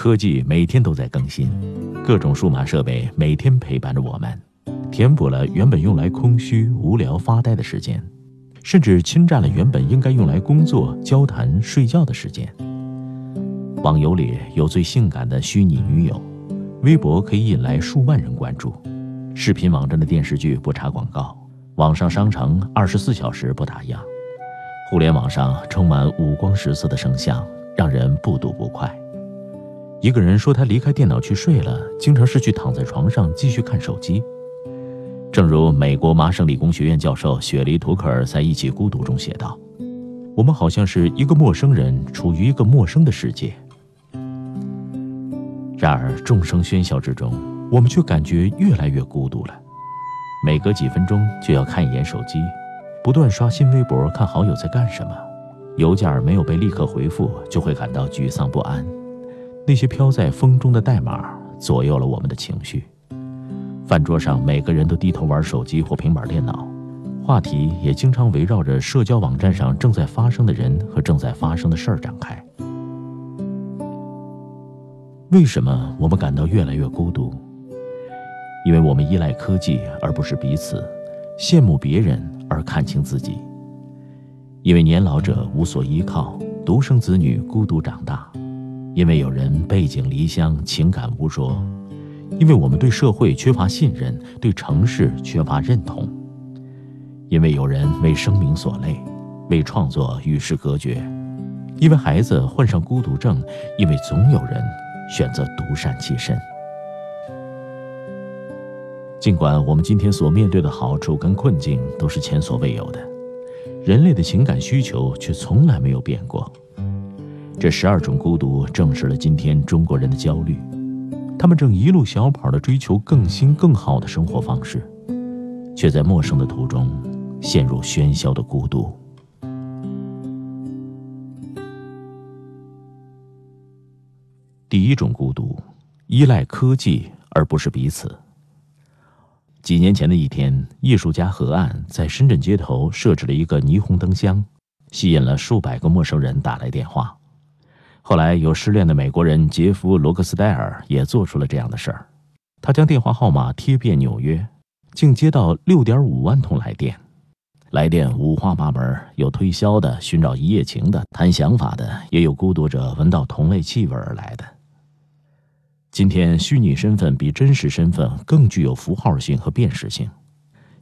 科技每天都在更新，各种数码设备每天陪伴着我们，填补了原本用来空虚无聊发呆的时间，甚至侵占了原本应该用来工作、交谈、睡觉的时间。网游里有最性感的虚拟女友，微博可以引来数万人关注，视频网站的电视剧不插广告，网上商城二十四小时不打烊，互联网上充满五光十色的声像，让人不读不快。一个人说他离开电脑去睡了，经常是去躺在床上继续看手机。正如美国麻省理工学院教授雪梨·图克尔在《一起孤独》中写道：“我们好像是一个陌生人，处于一个陌生的世界。然而众生喧嚣之中，我们却感觉越来越孤独了。每隔几分钟就要看一眼手机，不断刷新微博看好友在干什么，邮件没有被立刻回复，就会感到沮丧不安。”那些飘在风中的代码左右了我们的情绪。饭桌上，每个人都低头玩手机或平板电脑，话题也经常围绕着社交网站上正在发生的人和正在发生的事儿展开。为什么我们感到越来越孤独？因为我们依赖科技而不是彼此，羡慕别人而看清自己。因为年老者无所依靠，独生子女孤独长大。因为有人背井离乡，情感无说；因为我们对社会缺乏信任，对城市缺乏认同；因为有人为生命所累，为创作与世隔绝；因为孩子患上孤独症；因为总有人选择独善其身。尽管我们今天所面对的好处跟困境都是前所未有的，人类的情感需求却从来没有变过。这十二种孤独证实了今天中国人的焦虑，他们正一路小跑地追求更新更好的生活方式，却在陌生的途中陷入喧嚣的孤独。第一种孤独，依赖科技而不是彼此。几年前的一天，艺术家何岸在深圳街头设置了一个霓虹灯箱，吸引了数百个陌生人打来电话。后来，有失恋的美国人杰夫·罗克斯戴尔也做出了这样的事儿。他将电话号码贴遍纽约，竟接到六点五万通来电。来电五花八门，有推销的、寻找一夜情的、谈想法的，也有孤独者闻到同类气味而来的。今天，虚拟身份比真实身份更具有符号性和辨识性。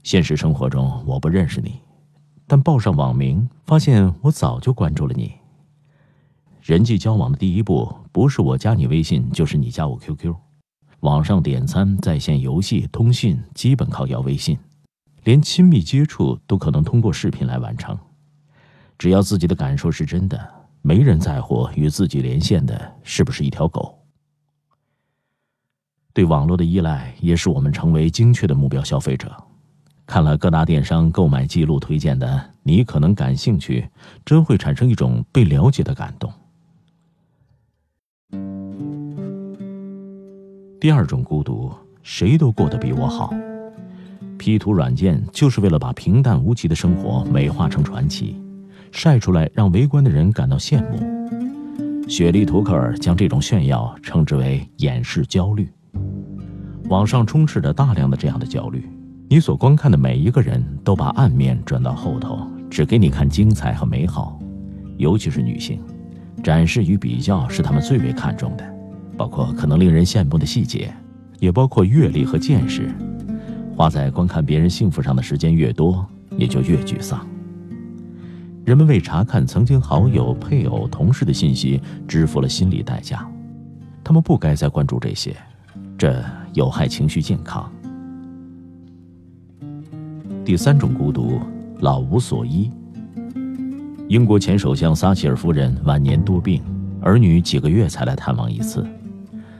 现实生活中，我不认识你，但报上网名，发现我早就关注了你。人际交往的第一步，不是我加你微信，就是你加我 QQ。网上点餐、在线游戏、通讯，基本靠要微信。连亲密接触都可能通过视频来完成。只要自己的感受是真的，没人在乎与自己连线的是不是一条狗。对网络的依赖，也使我们成为精确的目标消费者。看了各大电商购买记录推荐的，你可能感兴趣，真会产生一种被了解的感动。第二种孤独，谁都过得比我好。P 图软件就是为了把平淡无奇的生活美化成传奇，晒出来让围观的人感到羡慕。雪莉·图克尔将这种炫耀称之为“掩饰焦虑”。网上充斥着大量的这样的焦虑，你所观看的每一个人都把暗面转到后头，只给你看精彩和美好，尤其是女性。展示与比较是他们最为看重的，包括可能令人羡慕的细节，也包括阅历和见识。花在观看别人幸福上的时间越多，也就越沮丧。人们为查看曾经好友、配偶、同事的信息支付了心理代价，他们不该再关注这些，这有害情绪健康。第三种孤独，老无所依。英国前首相撒切尔夫人晚年多病，儿女几个月才来探望一次。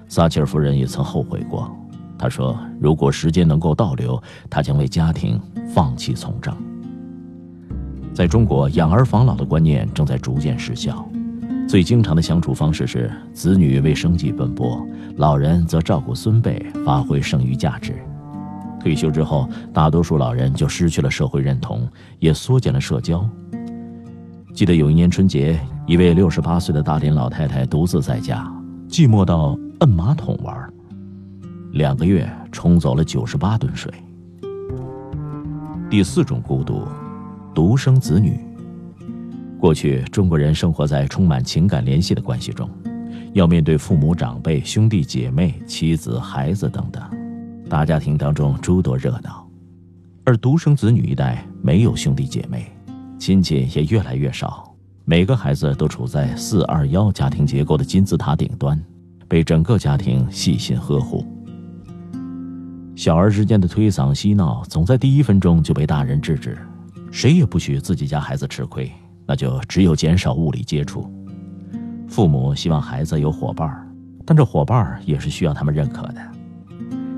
撒切尔夫人也曾后悔过，她说：“如果时间能够倒流，她将为家庭放弃从政。”在中国，养儿防老的观念正在逐渐失效，最经常的相处方式是子女为生计奔波，老人则照顾孙辈，发挥剩余价值。退休之后，大多数老人就失去了社会认同，也缩减了社交。记得有一年春节，一位六十八岁的大龄老太太独自在家，寂寞到摁马桶玩，两个月冲走了九十八吨水。第四种孤独，独生子女。过去中国人生活在充满情感联系的关系中，要面对父母长辈、兄弟姐妹、妻子、孩子等等，大家庭当中诸多热闹，而独生子女一代没有兄弟姐妹。亲戚也越来越少，每个孩子都处在四二幺家庭结构的金字塔顶端，被整个家庭细心呵护。小儿之间的推搡嬉闹，总在第一分钟就被大人制止，谁也不许自己家孩子吃亏，那就只有减少物理接触。父母希望孩子有伙伴，但这伙伴也是需要他们认可的。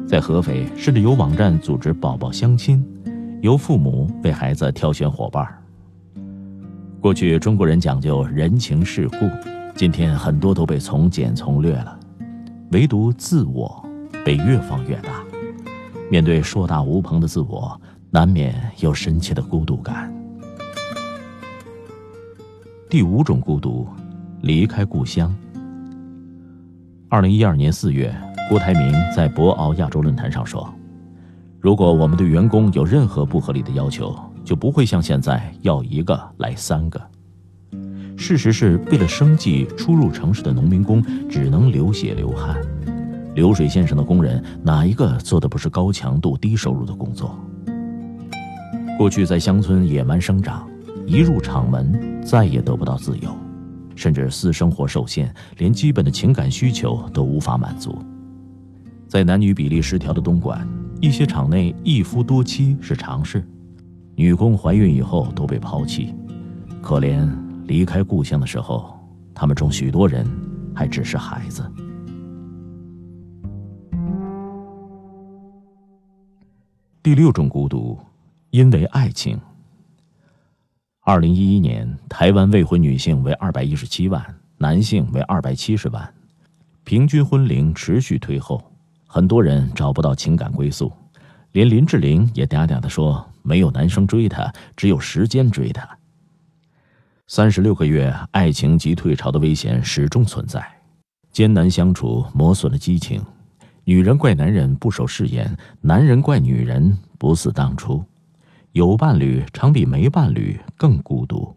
在合肥，甚至有网站组织宝宝相亲，由父母为孩子挑选伙伴。过去中国人讲究人情世故，今天很多都被从简从略了，唯独自我被越放越大。面对硕大无朋的自我，难免有深切的孤独感。第五种孤独，离开故乡。二零一二年四月，郭台铭在博鳌亚洲论坛上说：“如果我们对员工有任何不合理的要求。”就不会像现在要一个来三个。事实是为了生计，初入城市的农民工只能流血流汗。流水线上的工人，哪一个做的不是高强度、低收入的工作？过去在乡村野蛮生长，一入厂门再也得不到自由，甚至私生活受限，连基本的情感需求都无法满足。在男女比例失调的东莞，一些厂内一夫多妻是常事。女工怀孕以后都被抛弃，可怜离开故乡的时候，他们中许多人还只是孩子。第六种孤独，因为爱情。二零一一年，台湾未婚女性为二百一十七万，男性为二百七十万，平均婚龄持续推后，很多人找不到情感归宿，连林志玲也嗲嗲的说。没有男生追她，只有时间追她。三十六个月，爱情急退潮的危险始终存在，艰难相处磨损了激情。女人怪男人不守誓言，男人怪女人不似当初。有伴侣常比没伴侣更孤独。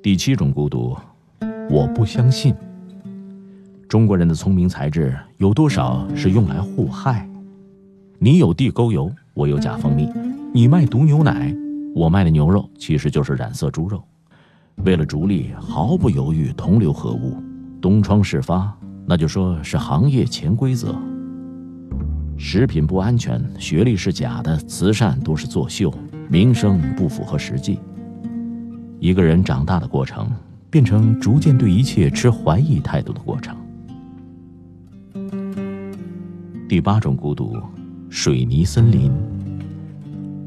第七种孤独，我不相信。中国人的聪明才智有多少是用来互害？你有地沟油，我有假蜂蜜；你卖毒牛奶，我卖的牛肉其实就是染色猪肉。为了逐利，毫不犹豫同流合污，东窗事发，那就说是行业潜规则。食品不安全，学历是假的，慈善都是作秀，名声不符合实际。一个人长大的过程，变成逐渐对一切持怀疑态度的过程。第八种孤独，水泥森林。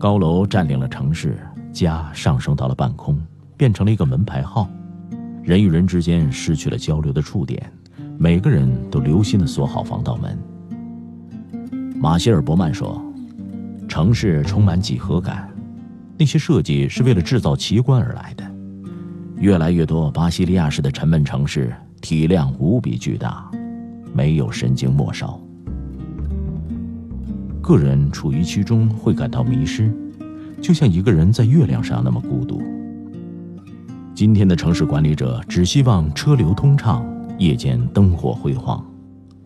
高楼占领了城市，家上升到了半空，变成了一个门牌号。人与人之间失去了交流的触点，每个人都留心的锁好防盗门。马歇尔·伯曼说：“城市充满几何感，那些设计是为了制造奇观而来的。越来越多巴西利亚式的沉闷城市，体量无比巨大，没有神经末梢。”个人处于其中会感到迷失，就像一个人在月亮上那么孤独。今天的城市管理者只希望车流通畅，夜间灯火辉煌，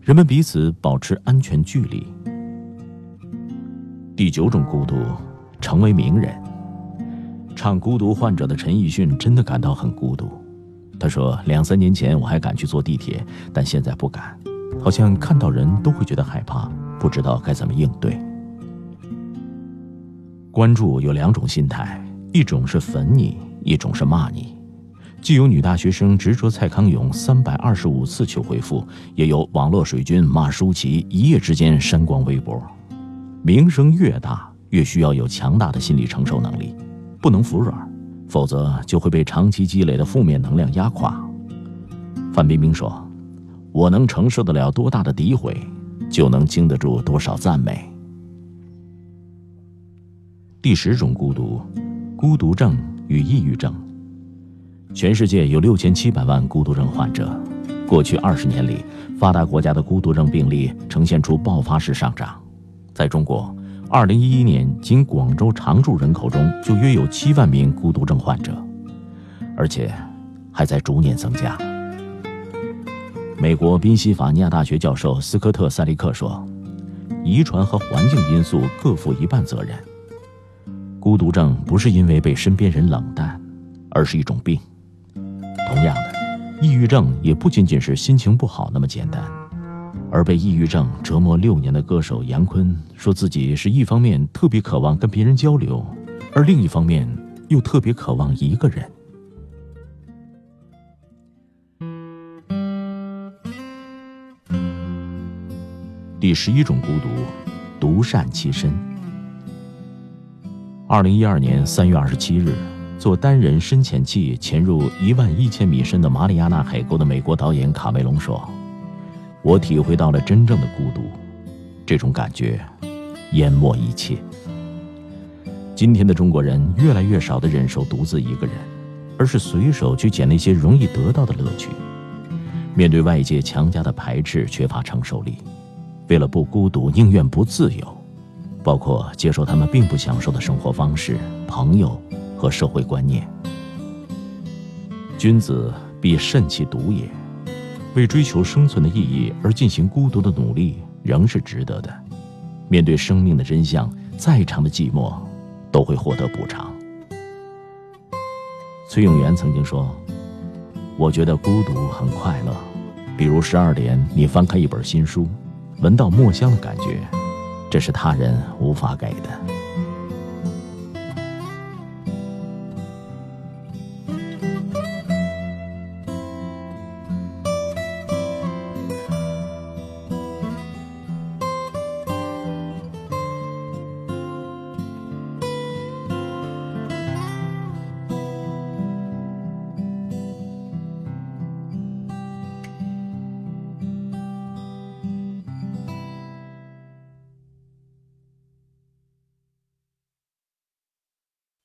人们彼此保持安全距离。第九种孤独，成为名人。唱《孤独患者》的陈奕迅真的感到很孤独。他说：“两三年前我还敢去坐地铁，但现在不敢，好像看到人都会觉得害怕，不知道该怎么应对。”关注有两种心态，一种是粉你，一种是骂你。既有女大学生执着蔡康永三百二十五次求回复，也有网络水军骂舒淇一夜之间删光微博。名声越大，越需要有强大的心理承受能力。不能服软，否则就会被长期积累的负面能量压垮。范冰冰说：“我能承受得了多大的诋毁，就能经得住多少赞美。”第十种孤独，孤独症与抑郁症。全世界有六千七百万孤独症患者，过去二十年里，发达国家的孤独症病例呈现出爆发式上涨，在中国。二零一一年，仅广州常住人口中就约有七万名孤独症患者，而且还在逐年增加。美国宾夕法尼亚大学教授斯科特·塞利克说：“遗传和环境因素各负一半责任。孤独症不是因为被身边人冷淡，而是一种病。同样的，抑郁症也不仅仅是心情不好那么简单。”而被抑郁症折磨六年的歌手杨坤说自己是一方面特别渴望跟别人交流，而另一方面又特别渴望一个人。第十一种孤独，独善其身。二零一二年三月二十七日，坐单人深潜器潜入一万一千米深的马里亚纳海沟的美国导演卡梅隆说。我体会到了真正的孤独，这种感觉淹没一切。今天的中国人越来越少的忍受独自一个人，而是随手去捡那些容易得到的乐趣。面对外界强加的排斥，缺乏承受力，为了不孤独，宁愿不自由，包括接受他们并不享受的生活方式、朋友和社会观念。君子必慎其独也。为追求生存的意义而进行孤独的努力，仍是值得的。面对生命的真相，再长的寂寞，都会获得补偿。崔永元曾经说：“我觉得孤独很快乐，比如十二点你翻开一本新书，闻到墨香的感觉，这是他人无法给的。”